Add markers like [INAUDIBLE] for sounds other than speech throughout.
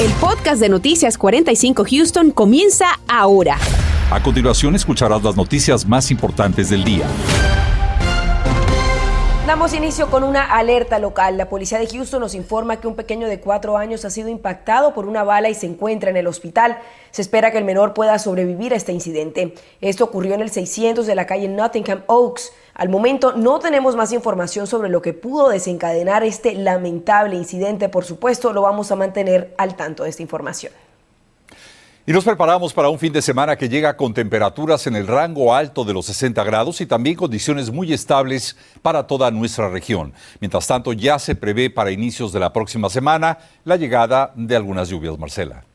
El podcast de Noticias 45 Houston comienza ahora. A continuación escucharás las noticias más importantes del día. Damos inicio con una alerta local. La policía de Houston nos informa que un pequeño de cuatro años ha sido impactado por una bala y se encuentra en el hospital. Se espera que el menor pueda sobrevivir a este incidente. Esto ocurrió en el 600 de la calle Nottingham Oaks. Al momento no tenemos más información sobre lo que pudo desencadenar este lamentable incidente. Por supuesto, lo vamos a mantener al tanto de esta información. Y nos preparamos para un fin de semana que llega con temperaturas en el rango alto de los 60 grados y también condiciones muy estables para toda nuestra región. Mientras tanto, ya se prevé para inicios de la próxima semana la llegada de algunas lluvias, Marcela.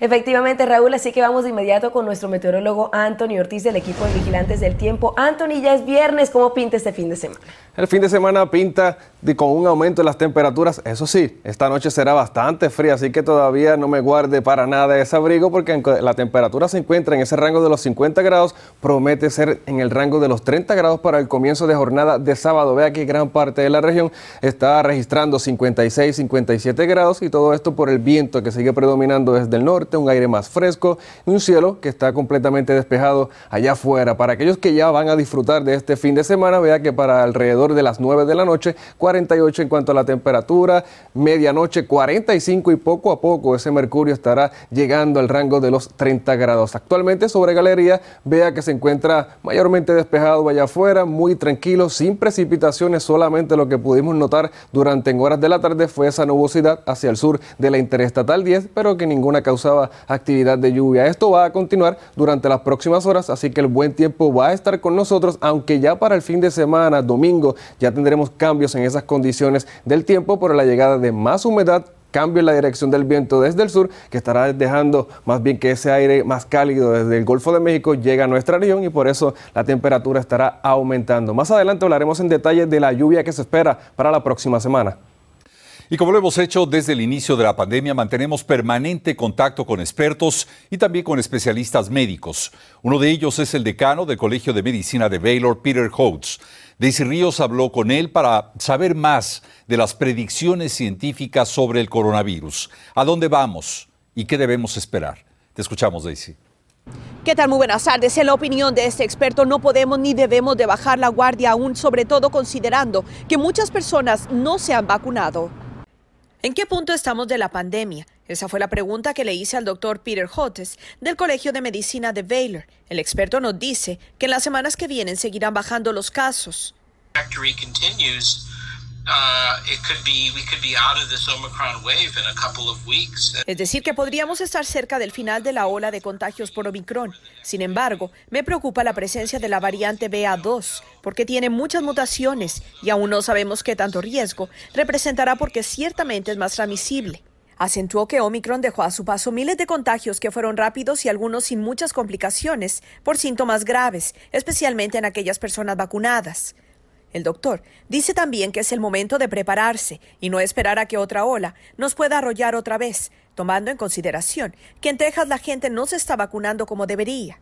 Efectivamente, Raúl, así que vamos de inmediato con nuestro meteorólogo Anthony Ortiz del equipo de Vigilantes del Tiempo. Anthony, ya es viernes, ¿cómo pinta este fin de semana? El fin de semana pinta con un aumento de las temperaturas. Eso sí, esta noche será bastante fría, así que todavía no me guarde para nada ese abrigo porque la temperatura se encuentra en ese rango de los 50 grados. Promete ser en el rango de los 30 grados para el comienzo de jornada de sábado. Vea que gran parte de la región está registrando 56, 57 grados y todo esto por el viento que sigue predominando desde el norte, un aire más fresco y un cielo que está completamente despejado allá afuera. Para aquellos que ya van a disfrutar de este fin de semana, vea que para alrededor de las 9 de la noche, 48 en cuanto a la temperatura, medianoche 45 y poco a poco ese mercurio estará llegando al rango de los 30 grados. Actualmente sobre Galería, vea que se encuentra mayormente despejado allá afuera, muy tranquilo, sin precipitaciones, solamente lo que pudimos notar durante en horas de la tarde fue esa nubosidad hacia el sur de la Interestatal 10, pero que ninguna causaba actividad de lluvia. Esto va a continuar durante las próximas horas, así que el buen tiempo va a estar con nosotros, aunque ya para el fin de semana, domingo, ya tendremos cambios en esas condiciones del tiempo por la llegada de más humedad cambio en la dirección del viento desde el sur, que estará dejando más bien que ese aire más cálido desde el Golfo de México llega a nuestra región y por eso la temperatura estará aumentando. Más adelante hablaremos en detalle de la lluvia que se espera para la próxima semana. Y como lo hemos hecho desde el inicio de la pandemia, mantenemos permanente contacto con expertos y también con especialistas médicos. Uno de ellos es el decano del Colegio de Medicina de Baylor, Peter Holtz. Daisy Ríos habló con él para saber más de las predicciones científicas sobre el coronavirus. ¿A dónde vamos y qué debemos esperar? Te escuchamos, Daisy. ¿Qué tal? Muy buenas tardes. En la opinión de este experto, no podemos ni debemos de bajar la guardia aún, sobre todo considerando que muchas personas no se han vacunado. ¿En qué punto estamos de la pandemia? Esa fue la pregunta que le hice al doctor Peter Hotes del Colegio de Medicina de Baylor. El experto nos dice que en las semanas que vienen seguirán bajando los casos. Es decir, que podríamos estar cerca del final de la ola de contagios por Omicron. Sin embargo, me preocupa la presencia de la variante BA2, porque tiene muchas mutaciones y aún no sabemos qué tanto riesgo representará porque ciertamente es más transmisible. Acentuó que Omicron dejó a su paso miles de contagios que fueron rápidos y algunos sin muchas complicaciones por síntomas graves, especialmente en aquellas personas vacunadas. El doctor dice también que es el momento de prepararse y no esperar a que otra ola nos pueda arrollar otra vez, tomando en consideración que en Texas la gente no se está vacunando como debería.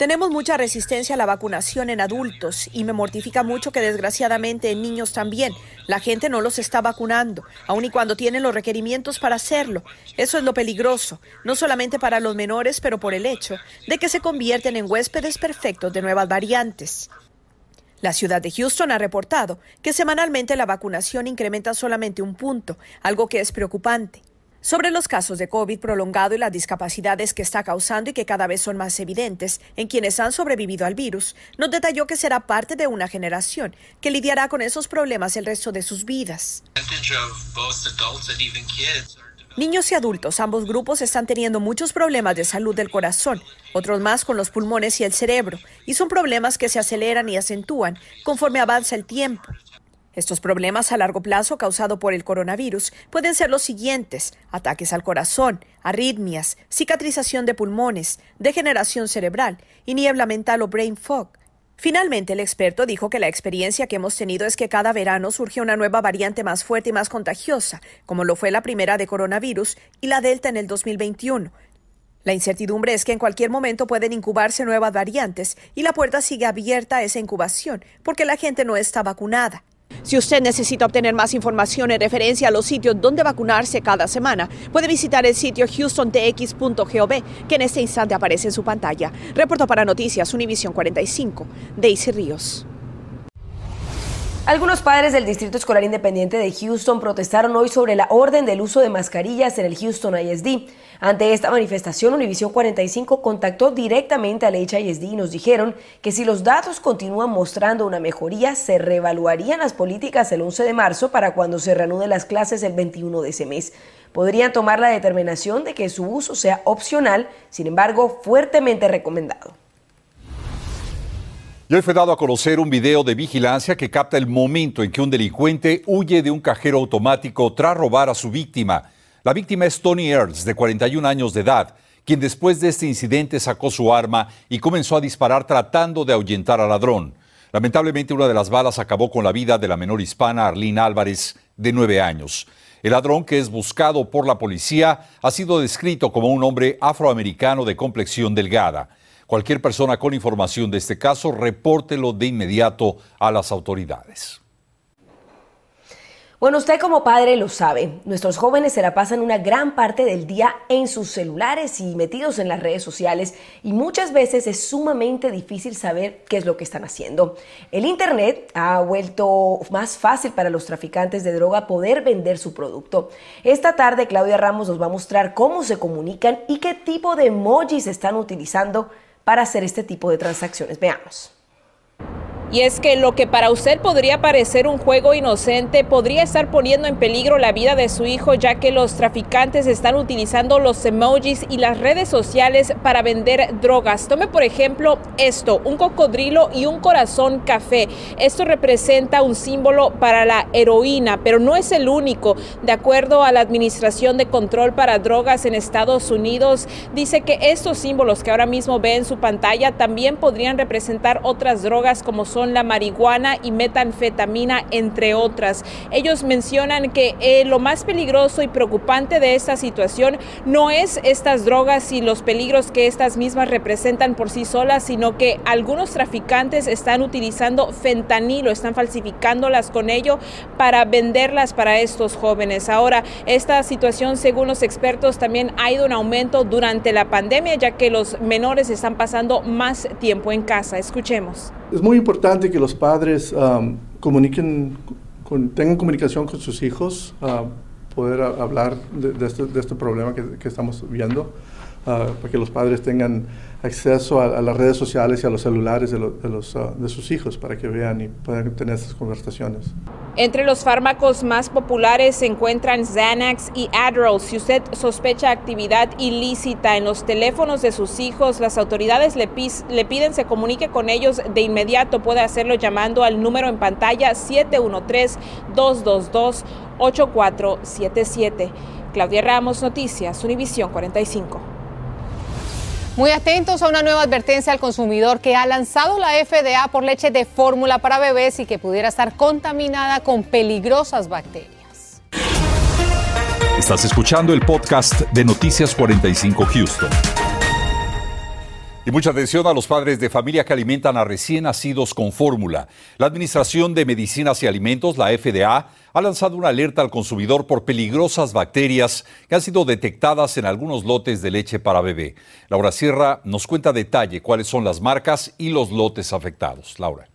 Tenemos mucha resistencia a la vacunación en adultos y me mortifica mucho que desgraciadamente en niños también la gente no los está vacunando, aun y cuando tienen los requerimientos para hacerlo. Eso es lo peligroso, no solamente para los menores, pero por el hecho de que se convierten en huéspedes perfectos de nuevas variantes. La ciudad de Houston ha reportado que semanalmente la vacunación incrementa solamente un punto, algo que es preocupante. Sobre los casos de COVID prolongado y las discapacidades que está causando y que cada vez son más evidentes en quienes han sobrevivido al virus, nos detalló que será parte de una generación que lidiará con esos problemas el resto de sus vidas. Niños y adultos, ambos grupos están teniendo muchos problemas de salud del corazón, otros más con los pulmones y el cerebro, y son problemas que se aceleran y acentúan conforme avanza el tiempo. Estos problemas a largo plazo causados por el coronavirus pueden ser los siguientes, ataques al corazón, arritmias, cicatrización de pulmones, degeneración cerebral y niebla mental o brain fog. Finalmente, el experto dijo que la experiencia que hemos tenido es que cada verano surge una nueva variante más fuerte y más contagiosa, como lo fue la primera de coronavirus y la Delta en el 2021. La incertidumbre es que en cualquier momento pueden incubarse nuevas variantes y la puerta sigue abierta a esa incubación porque la gente no está vacunada. Si usted necesita obtener más información en referencia a los sitios donde vacunarse cada semana, puede visitar el sitio houstontx.gov, que en este instante aparece en su pantalla. Reporto para Noticias Univisión 45, Daisy Ríos. Algunos padres del Distrito Escolar Independiente de Houston protestaron hoy sobre la orden del uso de mascarillas en el Houston ISD. Ante esta manifestación, Univision 45 contactó directamente al HISD y nos dijeron que si los datos continúan mostrando una mejoría, se reevaluarían las políticas el 11 de marzo para cuando se reanuden las clases el 21 de ese mes. Podrían tomar la determinación de que su uso sea opcional, sin embargo, fuertemente recomendado. Y hoy fue dado a conocer un video de vigilancia que capta el momento en que un delincuente huye de un cajero automático tras robar a su víctima. La víctima es Tony Earls, de 41 años de edad, quien después de este incidente sacó su arma y comenzó a disparar tratando de ahuyentar al ladrón. Lamentablemente una de las balas acabó con la vida de la menor hispana Arlene Álvarez, de 9 años. El ladrón, que es buscado por la policía, ha sido descrito como un hombre afroamericano de complexión delgada. Cualquier persona con información de este caso, repórtelo de inmediato a las autoridades. Bueno, usted como padre lo sabe, nuestros jóvenes se la pasan una gran parte del día en sus celulares y metidos en las redes sociales y muchas veces es sumamente difícil saber qué es lo que están haciendo. El Internet ha vuelto más fácil para los traficantes de droga poder vender su producto. Esta tarde Claudia Ramos nos va a mostrar cómo se comunican y qué tipo de emojis están utilizando para hacer este tipo de transacciones. Veamos. Y es que lo que para usted podría parecer un juego inocente podría estar poniendo en peligro la vida de su hijo ya que los traficantes están utilizando los emojis y las redes sociales para vender drogas. Tome por ejemplo esto, un cocodrilo y un corazón café. Esto representa un símbolo para la heroína, pero no es el único. De acuerdo a la Administración de Control para Drogas en Estados Unidos, dice que estos símbolos que ahora mismo ve en su pantalla también podrían representar otras drogas como son la marihuana y metanfetamina, entre otras. Ellos mencionan que eh, lo más peligroso y preocupante de esta situación no es estas drogas y los peligros que estas mismas representan por sí solas, sino que algunos traficantes están utilizando fentanilo, están falsificándolas con ello para venderlas para estos jóvenes. Ahora, esta situación, según los expertos, también ha ido en aumento durante la pandemia, ya que los menores están pasando más tiempo en casa. Escuchemos. Es muy importante que los padres um, comuniquen, tengan comunicación con sus hijos, uh, poder hablar este, de, este, problema que, estamos viendo, uh, para que los padres tengan acceso a, las redes sociales y a los celulares de, los, uh, de sus hijos para que vean y puedan tener estas conversaciones. Entre los fármacos más populares se encuentran Xanax y Adderall. Si usted sospecha actividad ilícita en los teléfonos de sus hijos, las autoridades le, le piden se comunique con ellos de inmediato. Puede hacerlo llamando al número en pantalla 713-222-8477. Claudia Ramos, Noticias, Univisión 45. Muy atentos a una nueva advertencia al consumidor que ha lanzado la FDA por leche de fórmula para bebés y que pudiera estar contaminada con peligrosas bacterias. Estás escuchando el podcast de Noticias 45 Houston. Y mucha atención a los padres de familia que alimentan a recién nacidos con fórmula. La Administración de Medicinas y Alimentos, la FDA, ha lanzado una alerta al consumidor por peligrosas bacterias que han sido detectadas en algunos lotes de leche para bebé. Laura Sierra nos cuenta detalle cuáles son las marcas y los lotes afectados. Laura.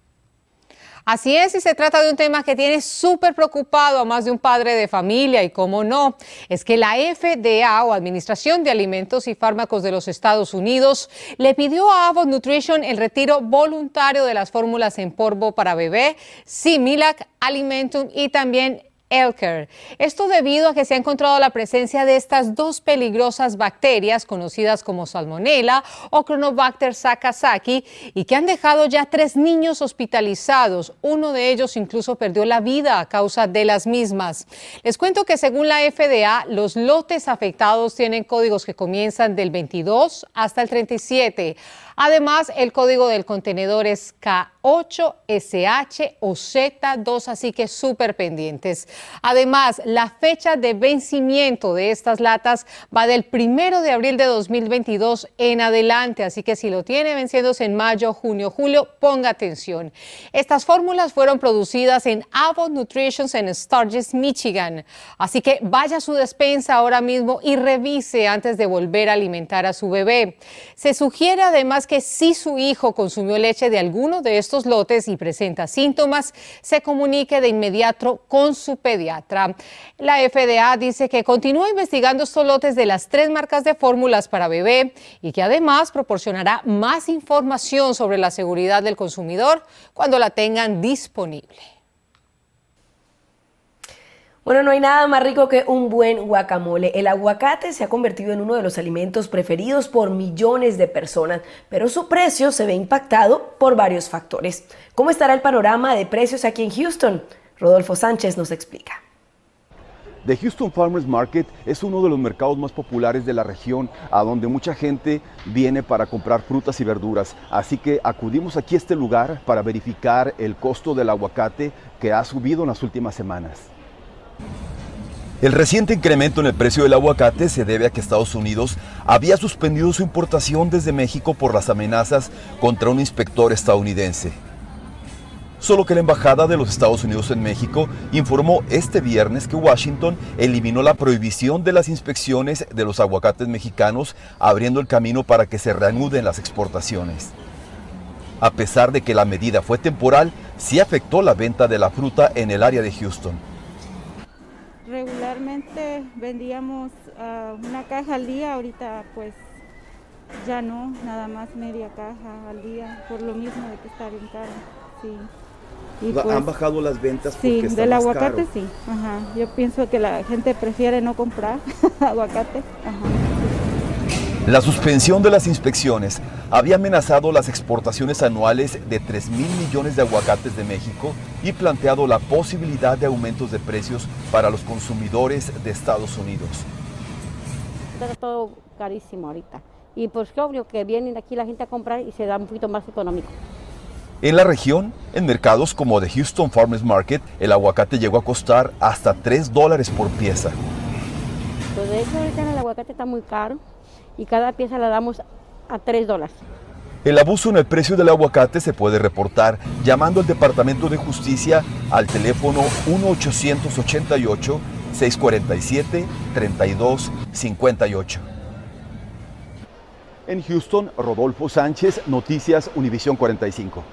Así es, y se trata de un tema que tiene súper preocupado a más de un padre de familia, y cómo no, es que la FDA o Administración de Alimentos y Fármacos de los Estados Unidos le pidió a Abbott Nutrition el retiro voluntario de las fórmulas en polvo para bebé, Similac, Alimentum y también Elker. Esto debido a que se ha encontrado la presencia de estas dos peligrosas bacterias conocidas como Salmonella o Chronobacter sakazaki y que han dejado ya tres niños hospitalizados. Uno de ellos incluso perdió la vida a causa de las mismas. Les cuento que según la FDA, los lotes afectados tienen códigos que comienzan del 22 hasta el 37. Además, el código del contenedor es K8SH o Z2, así que súper pendientes. Además, la fecha de vencimiento de estas latas va del primero de abril de 2022 en adelante, así que si lo tiene venciéndose en mayo, junio, julio, ponga atención. Estas fórmulas fueron producidas en Avon Nutrition en Sturgis, Michigan, así que vaya a su despensa ahora mismo y revise antes de volver a alimentar a su bebé. Se sugiere además que si su hijo consumió leche de alguno de estos lotes y presenta síntomas, se comunique de inmediato con su pediatra. La FDA dice que continúa investigando estos lotes de las tres marcas de fórmulas para bebé y que además proporcionará más información sobre la seguridad del consumidor cuando la tengan disponible. Bueno, no hay nada más rico que un buen guacamole. El aguacate se ha convertido en uno de los alimentos preferidos por millones de personas, pero su precio se ve impactado por varios factores. ¿Cómo estará el panorama de precios aquí en Houston? Rodolfo Sánchez nos explica. The Houston Farmers Market es uno de los mercados más populares de la región, a donde mucha gente viene para comprar frutas y verduras. Así que acudimos aquí a este lugar para verificar el costo del aguacate que ha subido en las últimas semanas. El reciente incremento en el precio del aguacate se debe a que Estados Unidos había suspendido su importación desde México por las amenazas contra un inspector estadounidense. Solo que la Embajada de los Estados Unidos en México informó este viernes que Washington eliminó la prohibición de las inspecciones de los aguacates mexicanos, abriendo el camino para que se reanuden las exportaciones. A pesar de que la medida fue temporal, sí afectó la venta de la fruta en el área de Houston regularmente vendíamos uh, una caja al día, ahorita pues ya no, nada más media caja al día, por lo mismo de que está bien caro. Sí. Y ¿Han pues, bajado las ventas? Sí, del aguacate sí. Ajá. Yo pienso que la gente prefiere no comprar [LAUGHS] aguacate. Ajá. La suspensión de las inspecciones había amenazado las exportaciones anuales de 3 mil millones de aguacates de México y planteado la posibilidad de aumentos de precios para los consumidores de Estados Unidos. Está todo carísimo ahorita. Y pues obvio que vienen aquí la gente a comprar y se da un poquito más económico. En la región, en mercados como The Houston Farmers Market, el aguacate llegó a costar hasta 3 dólares por pieza. Pues de hecho ahorita el aguacate está muy caro y cada pieza la damos a 3 dólares. El abuso en el precio del aguacate se puede reportar llamando al Departamento de Justicia al teléfono 1-888-647-3258. En Houston, Rodolfo Sánchez, Noticias Univisión 45.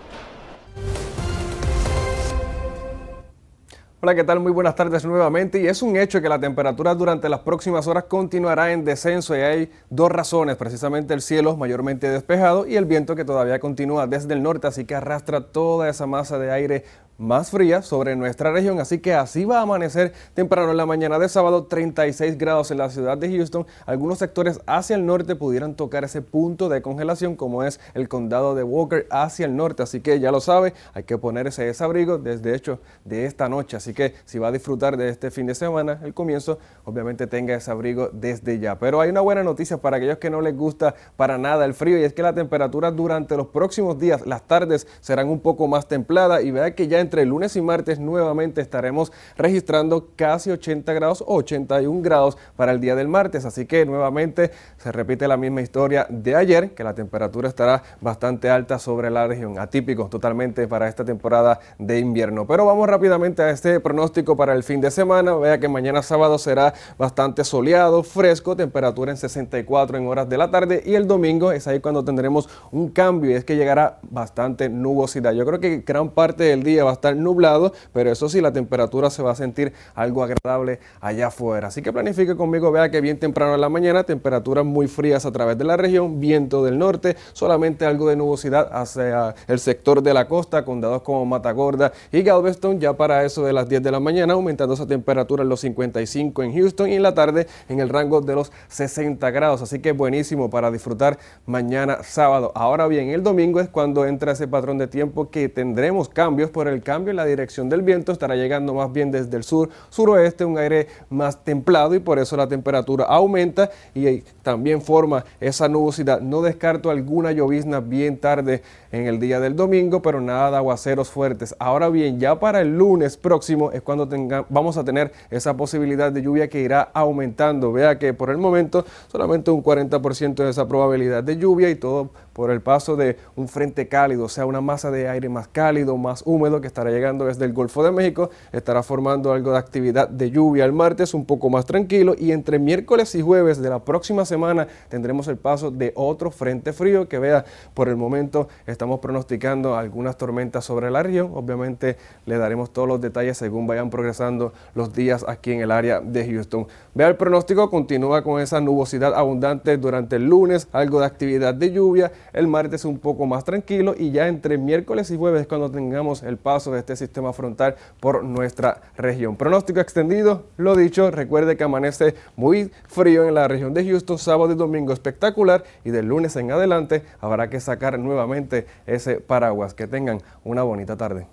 Hola, ¿qué tal? Muy buenas tardes nuevamente. Y es un hecho que la temperatura durante las próximas horas continuará en descenso y hay dos razones, precisamente el cielo mayormente despejado y el viento que todavía continúa desde el norte, así que arrastra toda esa masa de aire más fría sobre nuestra región, así que así va a amanecer temprano en la mañana de sábado, 36 grados en la ciudad de Houston. Algunos sectores hacia el norte pudieran tocar ese punto de congelación como es el condado de Walker hacia el norte, así que ya lo sabe, hay que ponerse ese abrigo desde hecho de esta noche, así que si va a disfrutar de este fin de semana, el comienzo, obviamente tenga ese abrigo desde ya. Pero hay una buena noticia para aquellos que no les gusta para nada el frío y es que la temperatura durante los próximos días, las tardes serán un poco más templadas y vea que ya entre lunes y martes nuevamente estaremos registrando casi 80 grados o 81 grados para el día del martes. Así que nuevamente se repite la misma historia de ayer, que la temperatura estará bastante alta sobre la región. Atípico totalmente para esta temporada de invierno. Pero vamos rápidamente a este pronóstico para el fin de semana. Vea que mañana sábado será bastante soleado, fresco, temperatura en 64 en horas de la tarde y el domingo es ahí cuando tendremos un cambio y es que llegará bastante nubosidad. Yo creo que gran parte del día va a estar nublado, pero eso sí, la temperatura se va a sentir algo agradable allá afuera. Así que planifique conmigo, vea que bien temprano en la mañana, temperaturas muy frías a través de la región, viento del norte, solamente algo de nubosidad hacia el sector de la costa, condados como Matagorda y Galveston, ya para eso de las 10 de la mañana, aumentando esa temperatura en los 55 en Houston y en la tarde en el rango de los 60 grados. Así que buenísimo para disfrutar mañana sábado. Ahora bien, el domingo es cuando entra ese patrón de tiempo que tendremos cambios por el cambio en la dirección del viento, estará llegando más bien desde el sur, suroeste, un aire más templado y por eso la temperatura aumenta y también forma esa nubosidad. No descarto alguna llovizna bien tarde en el día del domingo, pero nada de aguaceros fuertes. Ahora bien, ya para el lunes próximo es cuando tenga, vamos a tener esa posibilidad de lluvia que irá aumentando. Vea que por el momento solamente un 40% de esa probabilidad de lluvia y todo por el paso de un frente cálido, o sea, una masa de aire más cálido, más húmedo que estará llegando desde el Golfo de México, estará formando algo de actividad de lluvia el martes, un poco más tranquilo, y entre miércoles y jueves de la próxima semana tendremos el paso de otro frente frío que vea, por el momento estamos pronosticando algunas tormentas sobre la región, obviamente le daremos todos los detalles según vayan progresando los días aquí en el área de Houston. Vea el pronóstico, continúa con esa nubosidad abundante durante el lunes, algo de actividad de lluvia, el martes un poco más tranquilo y ya entre miércoles y jueves cuando tengamos el paso de este sistema frontal por nuestra región. Pronóstico extendido, lo dicho, recuerde que amanece muy frío en la región de Houston, sábado y domingo espectacular y del lunes en adelante habrá que sacar nuevamente ese paraguas. Que tengan una bonita tarde.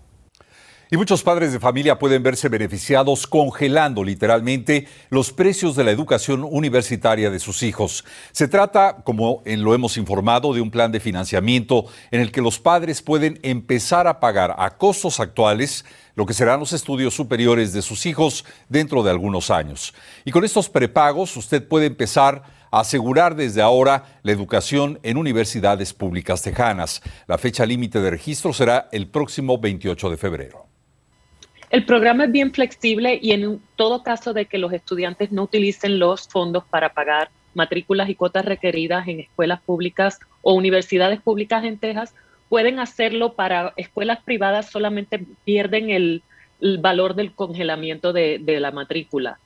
Y muchos padres de familia pueden verse beneficiados congelando literalmente los precios de la educación universitaria de sus hijos. Se trata, como lo hemos informado, de un plan de financiamiento en el que los padres pueden empezar a pagar a costos actuales lo que serán los estudios superiores de sus hijos dentro de algunos años. Y con estos prepagos usted puede empezar a asegurar desde ahora la educación en universidades públicas tejanas. La fecha límite de registro será el próximo 28 de febrero. El programa es bien flexible y en todo caso de que los estudiantes no utilicen los fondos para pagar matrículas y cuotas requeridas en escuelas públicas o universidades públicas en Texas, pueden hacerlo para escuelas privadas, solamente pierden el, valor del congelamiento de la matrícula.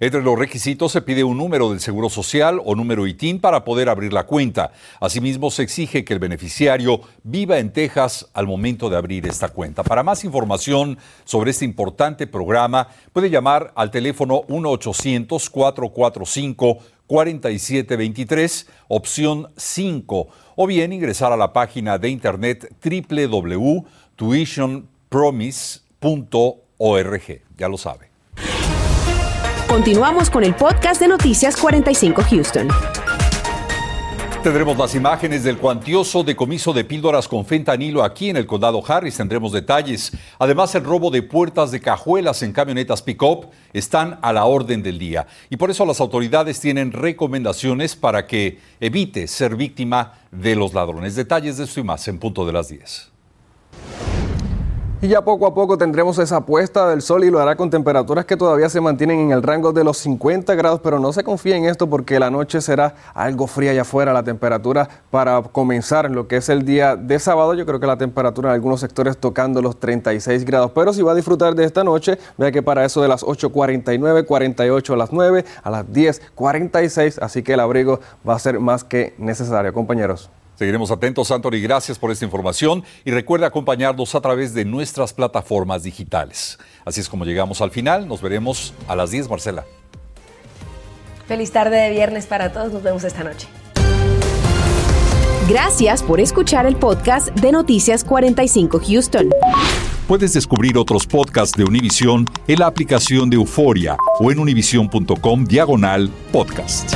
Entre los requisitos se pide un número del Seguro Social o número ITIN para poder abrir la cuenta. Asimismo, se exige que el beneficiario viva en Texas al momento de abrir esta cuenta. Para más información sobre este importante programa, puede llamar al teléfono 1-800-445-4723, opción 5, o bien ingresar a la página de internet www.tuitionpromise.org. Ya lo sabe. Continuamos con el podcast de Noticias 45 Houston. Tendremos las imágenes del cuantioso decomiso de píldoras con fentanilo aquí en el condado Harris. Tendremos detalles. Además, el robo de puertas de cajuelas en camionetas pick-up están a la orden del día. Y por eso las autoridades tienen recomendaciones para que evite ser víctima de los ladrones. Detalles de esto y más en punto de las 10. Y ya poco a poco tendremos esa puesta del sol y lo hará con temperaturas que todavía se mantienen en el rango de los 50 grados, pero no se confíe en esto porque la noche será algo fría allá afuera. La temperatura para comenzar lo que es el día de sábado, yo creo que la temperatura en algunos sectores tocando los 36 grados. Pero si va a disfrutar de esta noche, vea que para eso de las 8.49, 48 a las 9, a las 10.46, así que el abrigo va a ser más que necesario, compañeros. Seguiremos atentos, Anthony. Gracias por esta información y recuerda acompañarnos a través de nuestras plataformas digitales. Así es como llegamos al final. Nos veremos a las 10, Marcela. Feliz tarde de viernes para todos. Nos vemos esta noche. Gracias por escuchar el podcast de Noticias 45 Houston. Puedes descubrir otros podcasts de Univision en la aplicación de Euforia o en univision.com diagonal podcast.